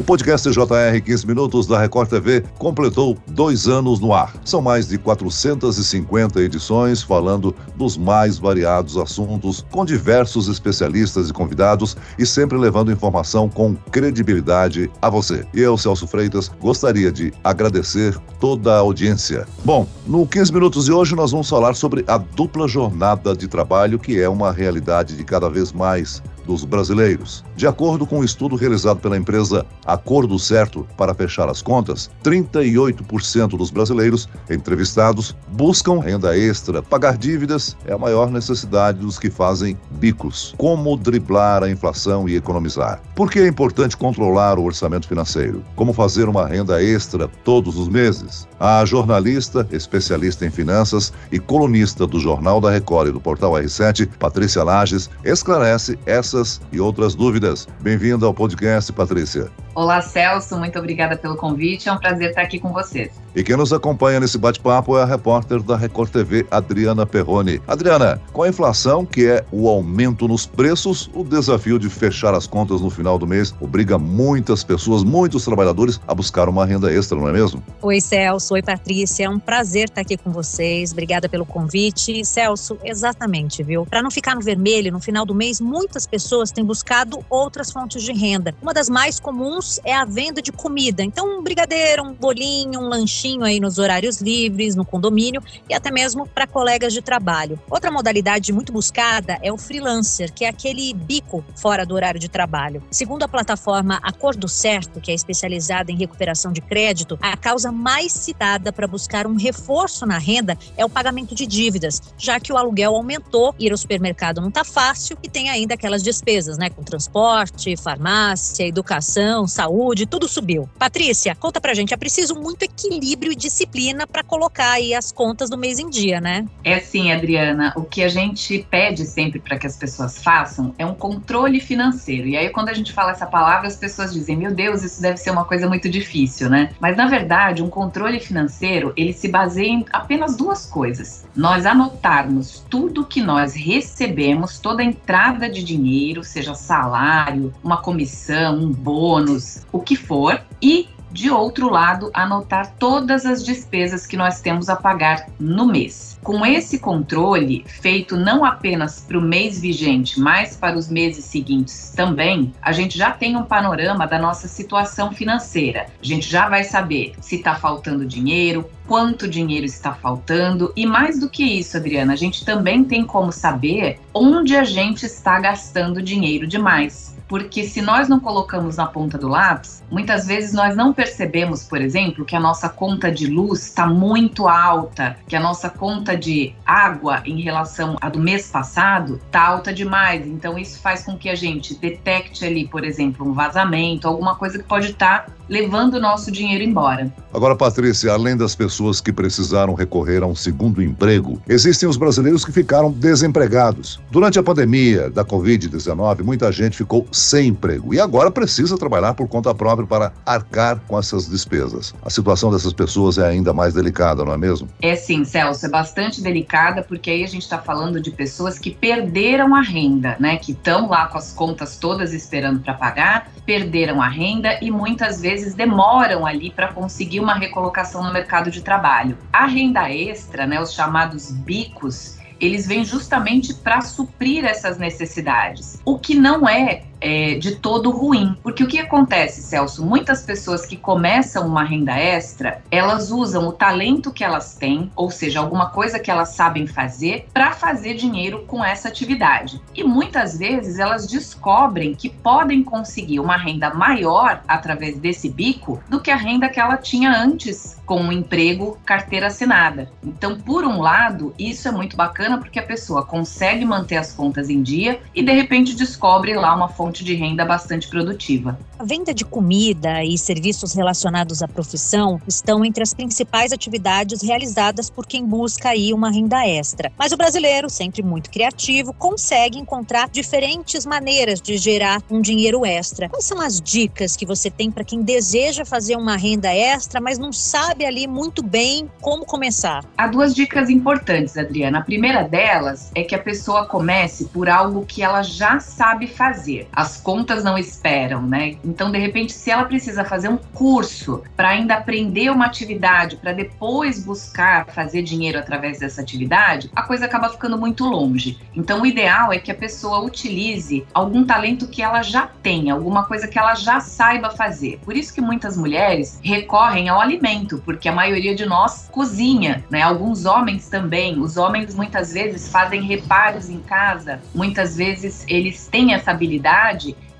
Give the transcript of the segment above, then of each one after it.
O podcast JR 15 Minutos da Record TV completou dois anos no ar. São mais de 450 edições falando dos mais variados assuntos, com diversos especialistas e convidados e sempre levando informação com credibilidade a você. E eu, Celso Freitas, gostaria de agradecer toda a audiência. Bom, no 15 Minutos de hoje nós vamos falar sobre a dupla jornada de trabalho, que é uma realidade de cada vez mais dos brasileiros. De acordo com um estudo realizado pela empresa Acordo Certo para fechar as contas, 38% dos brasileiros entrevistados buscam renda extra. Pagar dívidas é a maior necessidade dos que fazem bicos. Como driblar a inflação e economizar? Por que é importante controlar o orçamento financeiro? Como fazer uma renda extra todos os meses? A jornalista, especialista em finanças e colunista do Jornal da Record e do Portal R7, Patrícia Lages, esclarece essas e outras dúvidas. Bem-vinda ao podcast, Patrícia. Olá, Celso, muito obrigada pelo convite. É um prazer estar aqui com vocês. E quem nos acompanha nesse bate-papo é a repórter da Record TV, Adriana Perrone. Adriana, com a inflação, que é o aumento nos preços, o desafio de fechar as contas no final do mês obriga muitas pessoas, muitos trabalhadores a buscar uma renda extra, não é mesmo? Oi, Celso. Oi, Patrícia. É um prazer estar aqui com vocês. Obrigada pelo convite. Celso, exatamente, viu? Para não ficar no vermelho no final do mês, muitas pessoas têm buscado outras fontes de renda. Uma das mais comuns é a venda de comida. Então, um brigadeiro, um bolinho, um lanchinho lanchinho aí nos horários livres, no condomínio e até mesmo para colegas de trabalho. Outra modalidade muito buscada é o freelancer, que é aquele bico fora do horário de trabalho. Segundo a plataforma Acordo Certo, que é especializada em recuperação de crédito, a causa mais citada para buscar um reforço na renda é o pagamento de dívidas, já que o aluguel aumentou, ir ao supermercado não está fácil e tem ainda aquelas despesas, né, com transporte, farmácia, educação, saúde, tudo subiu. Patrícia, conta pra gente, é preciso muito equilíbrio e disciplina para colocar aí as contas do mês em dia, né? É sim, Adriana. O que a gente pede sempre para que as pessoas façam é um controle financeiro. E aí, quando a gente fala essa palavra, as pessoas dizem: Meu Deus, isso deve ser uma coisa muito difícil, né? Mas na verdade, um controle financeiro ele se baseia em apenas duas coisas: nós anotarmos tudo que nós recebemos, toda entrada de dinheiro, seja salário, uma comissão, um bônus, o que for, e de outro lado, anotar todas as despesas que nós temos a pagar no mês. Com esse controle, feito não apenas para o mês vigente, mas para os meses seguintes também, a gente já tem um panorama da nossa situação financeira. A gente já vai saber se está faltando dinheiro, quanto dinheiro está faltando e mais do que isso, Adriana, a gente também tem como saber onde a gente está gastando dinheiro demais porque se nós não colocamos na ponta do lápis, muitas vezes nós não percebemos, por exemplo, que a nossa conta de luz está muito alta, que a nossa conta de água em relação à do mês passado está alta demais. Então isso faz com que a gente detecte ali, por exemplo, um vazamento, alguma coisa que pode estar tá levando o nosso dinheiro embora. Agora, Patrícia, além das pessoas que precisaram recorrer a um segundo emprego, existem os brasileiros que ficaram desempregados. Durante a pandemia da Covid-19, muita gente ficou sem emprego e agora precisa trabalhar por conta própria para arcar com essas despesas. A situação dessas pessoas é ainda mais delicada, não é mesmo? É sim, Celso, é bastante delicada porque aí a gente está falando de pessoas que perderam a renda, né? Que estão lá com as contas todas esperando para pagar, perderam a renda e muitas vezes demoram ali para conseguir uma recolocação no mercado de trabalho. A renda extra, né, os chamados bicos, eles vêm justamente para suprir essas necessidades. O que não é é, de todo ruim. Porque o que acontece, Celso? Muitas pessoas que começam uma renda extra, elas usam o talento que elas têm, ou seja, alguma coisa que elas sabem fazer, para fazer dinheiro com essa atividade. E muitas vezes elas descobrem que podem conseguir uma renda maior através desse bico do que a renda que ela tinha antes com um emprego carteira assinada. Então, por um lado, isso é muito bacana porque a pessoa consegue manter as contas em dia e de repente descobre lá uma fonte fonte de renda bastante produtiva. A venda de comida e serviços relacionados à profissão estão entre as principais atividades realizadas por quem busca aí uma renda extra. Mas o brasileiro, sempre muito criativo, consegue encontrar diferentes maneiras de gerar um dinheiro extra. Quais são as dicas que você tem para quem deseja fazer uma renda extra, mas não sabe ali muito bem como começar? Há duas dicas importantes, Adriana. A primeira delas é que a pessoa comece por algo que ela já sabe fazer. As contas não esperam, né? Então, de repente, se ela precisa fazer um curso para ainda aprender uma atividade, para depois buscar fazer dinheiro através dessa atividade, a coisa acaba ficando muito longe. Então, o ideal é que a pessoa utilize algum talento que ela já tem, alguma coisa que ela já saiba fazer. Por isso que muitas mulheres recorrem ao alimento, porque a maioria de nós cozinha, né? Alguns homens também. Os homens muitas vezes fazem reparos em casa, muitas vezes eles têm essa habilidade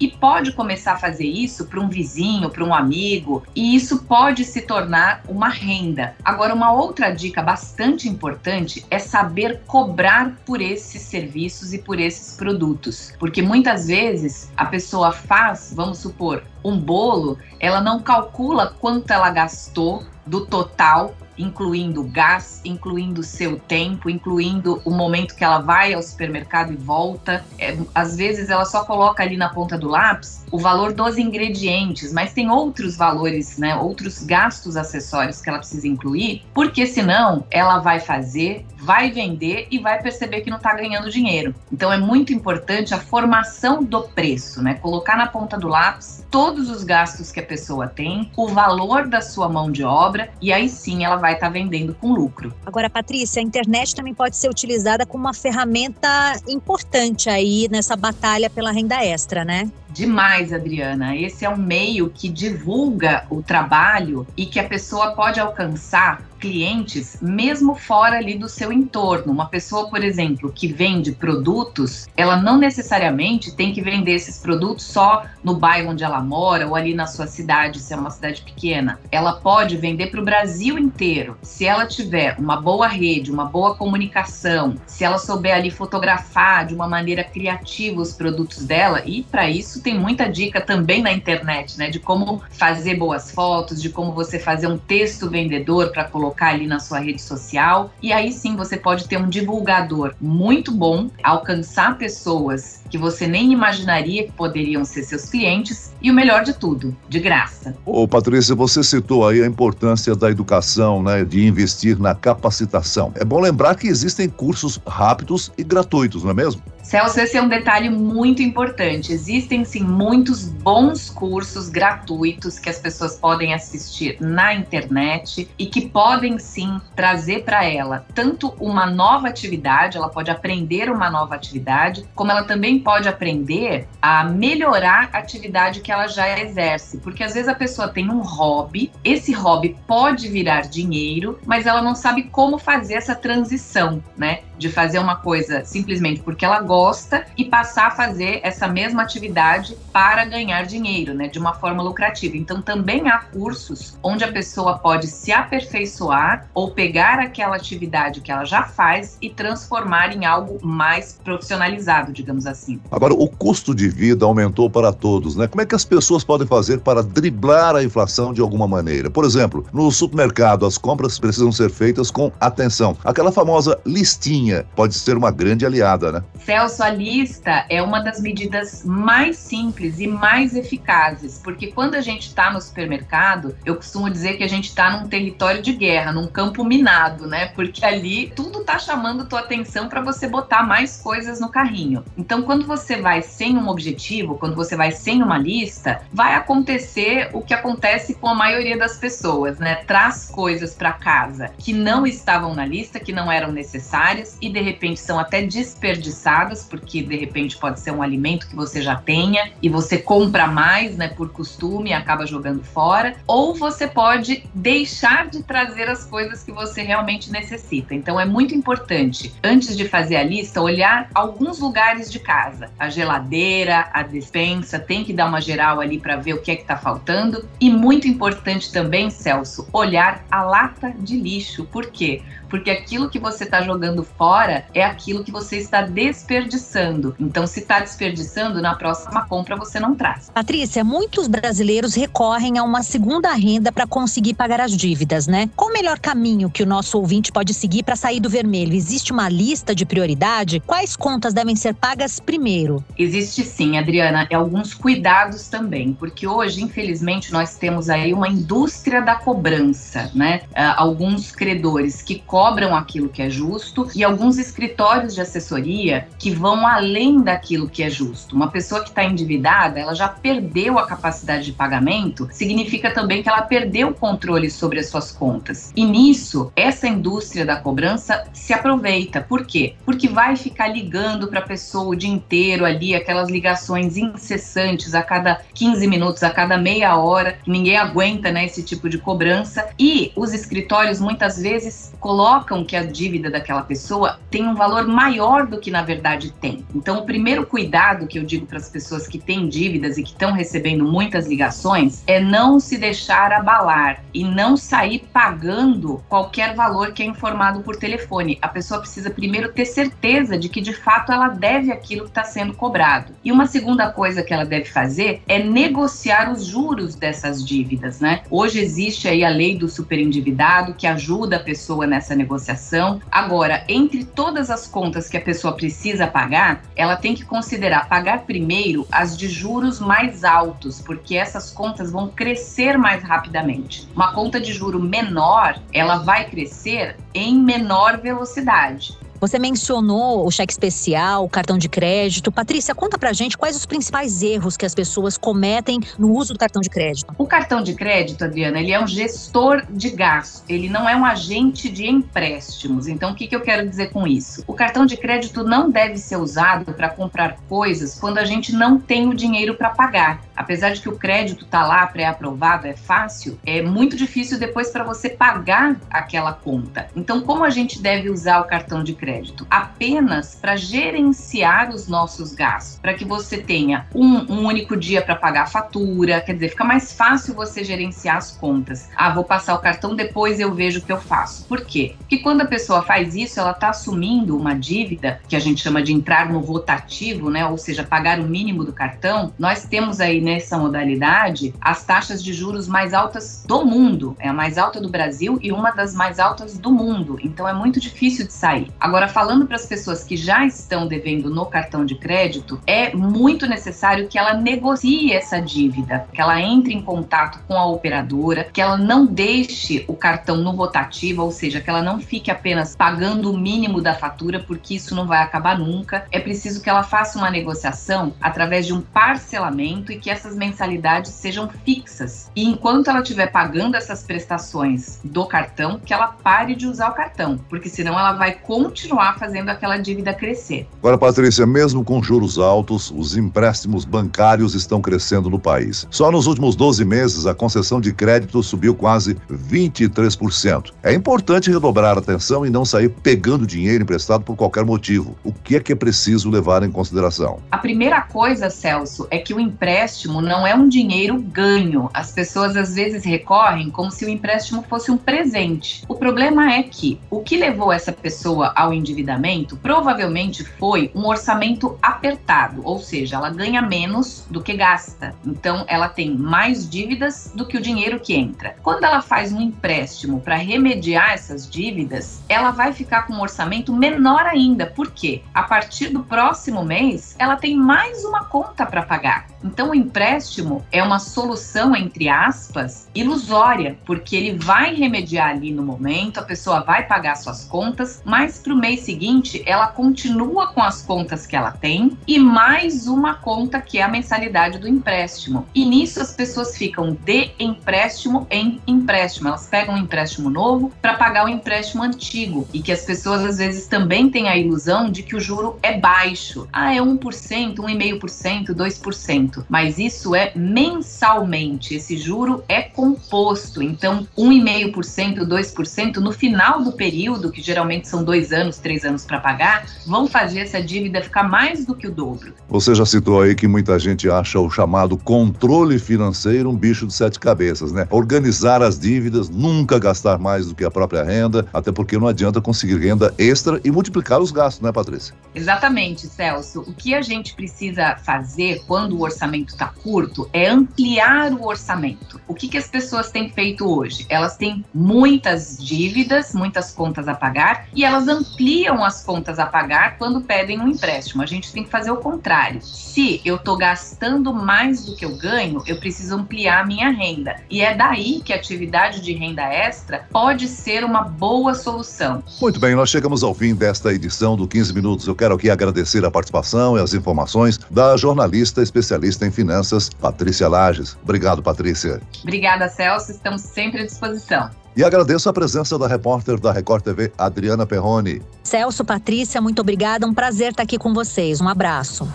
e pode começar a fazer isso para um vizinho, para um amigo, e isso pode se tornar uma renda. Agora, uma outra dica bastante importante é saber cobrar por esses serviços e por esses produtos, porque muitas vezes a pessoa faz, vamos supor, um bolo, ela não calcula quanto ela gastou do total incluindo gás, incluindo seu tempo, incluindo o momento que ela vai ao supermercado e volta. É, às vezes ela só coloca ali na ponta do lápis o valor dos ingredientes, mas tem outros valores, né, outros gastos acessórios que ela precisa incluir, porque senão ela vai fazer, vai vender e vai perceber que não está ganhando dinheiro. Então é muito importante a formação do preço, né? Colocar na ponta do lápis todos os gastos que a pessoa tem, o valor da sua mão de obra e aí sim ela vai estar tá vendendo com lucro. Agora, Patrícia, a internet também pode ser utilizada como uma ferramenta importante aí nessa batalha pela renda extra, né? Demais, Adriana. Esse é um meio que divulga o trabalho e que a pessoa pode alcançar clientes mesmo fora ali do seu entorno. Uma pessoa, por exemplo, que vende produtos, ela não necessariamente tem que vender esses produtos só no bairro onde ela mora ou ali na sua cidade, se é uma cidade pequena. Ela pode vender para o Brasil inteiro. Se ela tiver uma boa rede, uma boa comunicação, se ela souber ali fotografar de uma maneira criativa os produtos dela, e para isso tem muita dica também na internet, né, de como fazer boas fotos, de como você fazer um texto vendedor para colocar colocar ali na sua rede social. E aí sim você pode ter um divulgador muito bom, alcançar pessoas que você nem imaginaria que poderiam ser seus clientes e o melhor de tudo, de graça. Ô Patrícia, você citou aí a importância da educação, né, de investir na capacitação. É bom lembrar que existem cursos rápidos e gratuitos, não é mesmo? Celso, esse é um detalhe muito importante. Existem sim muitos bons cursos gratuitos que as pessoas podem assistir na internet e que podem sim trazer para ela tanto uma nova atividade, ela pode aprender uma nova atividade, como ela também pode aprender a melhorar a atividade que ela já exerce, porque às vezes a pessoa tem um hobby, esse hobby pode virar dinheiro, mas ela não sabe como fazer essa transição, né? De fazer uma coisa simplesmente porque ela gosta e passar a fazer essa mesma atividade para ganhar dinheiro, né, de uma forma lucrativa. Então também há cursos onde a pessoa pode se aperfeiçoar ou pegar aquela atividade que ela já faz e transformar em algo mais profissionalizado, digamos assim. Agora, o custo de vida aumentou para todos, né? Como é que as pessoas podem fazer para driblar a inflação de alguma maneira? Por exemplo, no supermercado, as compras precisam ser feitas com atenção. Aquela famosa listinha pode ser uma grande aliada, né? Celso, a lista é uma das medidas mais simples e mais eficazes, porque quando a gente está no supermercado, eu costumo dizer que a gente está num território de guerra, num campo minado, né? Porque ali tudo tá chamando tua atenção para você botar mais coisas no carrinho. Então, quando você vai sem um objetivo, quando você vai sem uma lista, vai acontecer o que acontece com a maioria das pessoas, né? Traz coisas para casa que não estavam na lista, que não eram necessárias e de repente são até desperdiçadas porque de repente pode ser um alimento que você já tenha e você compra mais, né, por costume e acaba jogando fora, ou você pode deixar de trazer as coisas que você realmente necessita. Então é muito importante, antes de fazer a lista, olhar alguns lugares de casa, a geladeira, a despensa, tem que dar uma geral ali para ver o que é que tá faltando e muito importante também, Celso, olhar a lata de lixo. Por quê? Porque aquilo que você está jogando fora hora é aquilo que você está desperdiçando. Então, se está desperdiçando, na próxima compra você não traz. Patrícia, muitos brasileiros recorrem a uma segunda renda para conseguir pagar as dívidas, né? Qual o melhor caminho que o nosso ouvinte pode seguir para sair do vermelho? Existe uma lista de prioridade? Quais contas devem ser pagas primeiro? Existe sim, Adriana, e alguns cuidados também, porque hoje, infelizmente, nós temos aí uma indústria da cobrança, né? Uh, alguns credores que cobram aquilo que é justo e alguns escritórios de assessoria que vão além daquilo que é justo. Uma pessoa que está endividada, ela já perdeu a capacidade de pagamento, significa também que ela perdeu o controle sobre as suas contas. E nisso, essa indústria da cobrança se aproveita. Por quê? Porque vai ficar ligando para a pessoa o dia inteiro ali, aquelas ligações incessantes a cada 15 minutos, a cada meia hora, ninguém aguenta né, esse tipo de cobrança. E os escritórios muitas vezes colocam que a dívida daquela pessoa tem um valor maior do que na verdade tem. Então, o primeiro cuidado que eu digo para as pessoas que têm dívidas e que estão recebendo muitas ligações é não se deixar abalar e não sair pagando qualquer valor que é informado por telefone. A pessoa precisa primeiro ter certeza de que de fato ela deve aquilo que está sendo cobrado. E uma segunda coisa que ela deve fazer é negociar os juros dessas dívidas, né? Hoje existe aí a lei do superendividado que ajuda a pessoa nessa negociação. Agora, entre todas as contas que a pessoa precisa pagar, ela tem que considerar pagar primeiro as de juros mais altos, porque essas contas vão crescer mais rapidamente. Uma conta de juro menor, ela vai crescer em menor velocidade. Você mencionou o cheque especial, o cartão de crédito. Patrícia, conta pra gente quais os principais erros que as pessoas cometem no uso do cartão de crédito. O cartão de crédito, Adriana, ele é um gestor de gasto, ele não é um agente de empréstimos. Então, o que, que eu quero dizer com isso? O cartão de crédito não deve ser usado para comprar coisas quando a gente não tem o dinheiro para pagar. Apesar de que o crédito tá lá pré-aprovado, é fácil, é muito difícil depois para você pagar aquela conta. Então, como a gente deve usar o cartão de crédito? Crédito apenas para gerenciar os nossos gastos, para que você tenha um, um único dia para pagar a fatura, quer dizer, fica mais fácil você gerenciar as contas. Ah, vou passar o cartão, depois eu vejo o que eu faço. Por quê? Porque quando a pessoa faz isso, ela está assumindo uma dívida, que a gente chama de entrar no rotativo, né? Ou seja, pagar o mínimo do cartão. Nós temos aí nessa modalidade as taxas de juros mais altas do mundo. É a mais alta do Brasil e uma das mais altas do mundo. Então é muito difícil de sair. Agora, Agora, falando para as pessoas que já estão devendo no cartão de crédito, é muito necessário que ela negocie essa dívida, que ela entre em contato com a operadora, que ela não deixe o cartão no rotativo, ou seja, que ela não fique apenas pagando o mínimo da fatura, porque isso não vai acabar nunca. É preciso que ela faça uma negociação através de um parcelamento e que essas mensalidades sejam fixas. E enquanto ela estiver pagando essas prestações do cartão, que ela pare de usar o cartão, porque senão ela vai continuar continuar fazendo aquela dívida crescer. Agora, Patrícia, mesmo com juros altos, os empréstimos bancários estão crescendo no país. Só nos últimos 12 meses, a concessão de crédito subiu quase 23%. É importante redobrar a atenção e não sair pegando dinheiro emprestado por qualquer motivo. O que é que é preciso levar em consideração? A primeira coisa, Celso, é que o empréstimo não é um dinheiro ganho. As pessoas às vezes recorrem como se o empréstimo fosse um presente. O problema é que o que levou essa pessoa ao endividamento provavelmente foi um orçamento apertado, ou seja, ela ganha menos do que gasta. Então, ela tem mais dívidas do que o dinheiro que entra. Quando ela faz um empréstimo para remediar essas dívidas, ela vai ficar com um orçamento menor ainda. Por quê? A partir do próximo mês, ela tem mais uma conta para pagar. Então, o empréstimo é uma solução, entre aspas, ilusória, porque ele vai remediar ali no momento, a pessoa vai pagar suas contas, mas para o mês seguinte ela continua com as contas que ela tem e mais uma conta que é a mensalidade do empréstimo. E nisso as pessoas ficam de empréstimo em empréstimo. Elas pegam um empréstimo novo para pagar o empréstimo antigo e que as pessoas às vezes também têm a ilusão de que o juro é baixo. Ah, é 1%, 1,5%, 2%. Mas isso é mensalmente. Esse juro é composto. Então, 1,5%, 2% no final do período, que geralmente são dois anos anos, três anos para pagar, vão fazer essa dívida ficar mais do que o dobro. Você já citou aí que muita gente acha o chamado controle financeiro um bicho de sete cabeças, né? Organizar as dívidas, nunca gastar mais do que a própria renda, até porque não adianta conseguir renda extra e multiplicar os gastos, né, Patrícia? Exatamente, Celso. O que a gente precisa fazer quando o orçamento está curto é ampliar o orçamento. O que, que as pessoas têm feito hoje? Elas têm muitas dívidas, muitas contas a pagar e elas ampliam as contas a pagar quando pedem um empréstimo. A gente tem que fazer o contrário. Se eu estou gastando mais do que eu ganho, eu preciso ampliar a minha renda. E é daí que a atividade de renda extra pode ser uma boa solução. Muito bem, nós chegamos ao fim desta edição do 15 Minutos. Eu quero aqui agradecer a participação e as informações da jornalista especialista em finanças, Patrícia Lages. Obrigado, Patrícia. Obrigada, Celso. Estamos sempre à disposição. E agradeço a presença da repórter da Record TV, Adriana Perrone. Celso, Patrícia, muito obrigada. Um prazer estar aqui com vocês. Um abraço.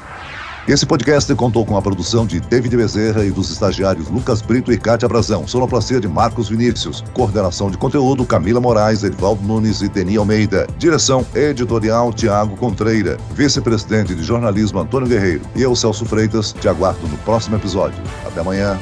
Esse podcast contou com a produção de David Bezerra e dos estagiários Lucas Brito e Cátia Brazão, sonoplastia de Marcos Vinícius, coordenação de conteúdo Camila Moraes, Edvaldo Nunes e Deni Almeida, direção editorial Tiago Contreira, vice-presidente de jornalismo Antônio Guerreiro e eu, Celso Freitas, te aguardo no próximo episódio. Até amanhã.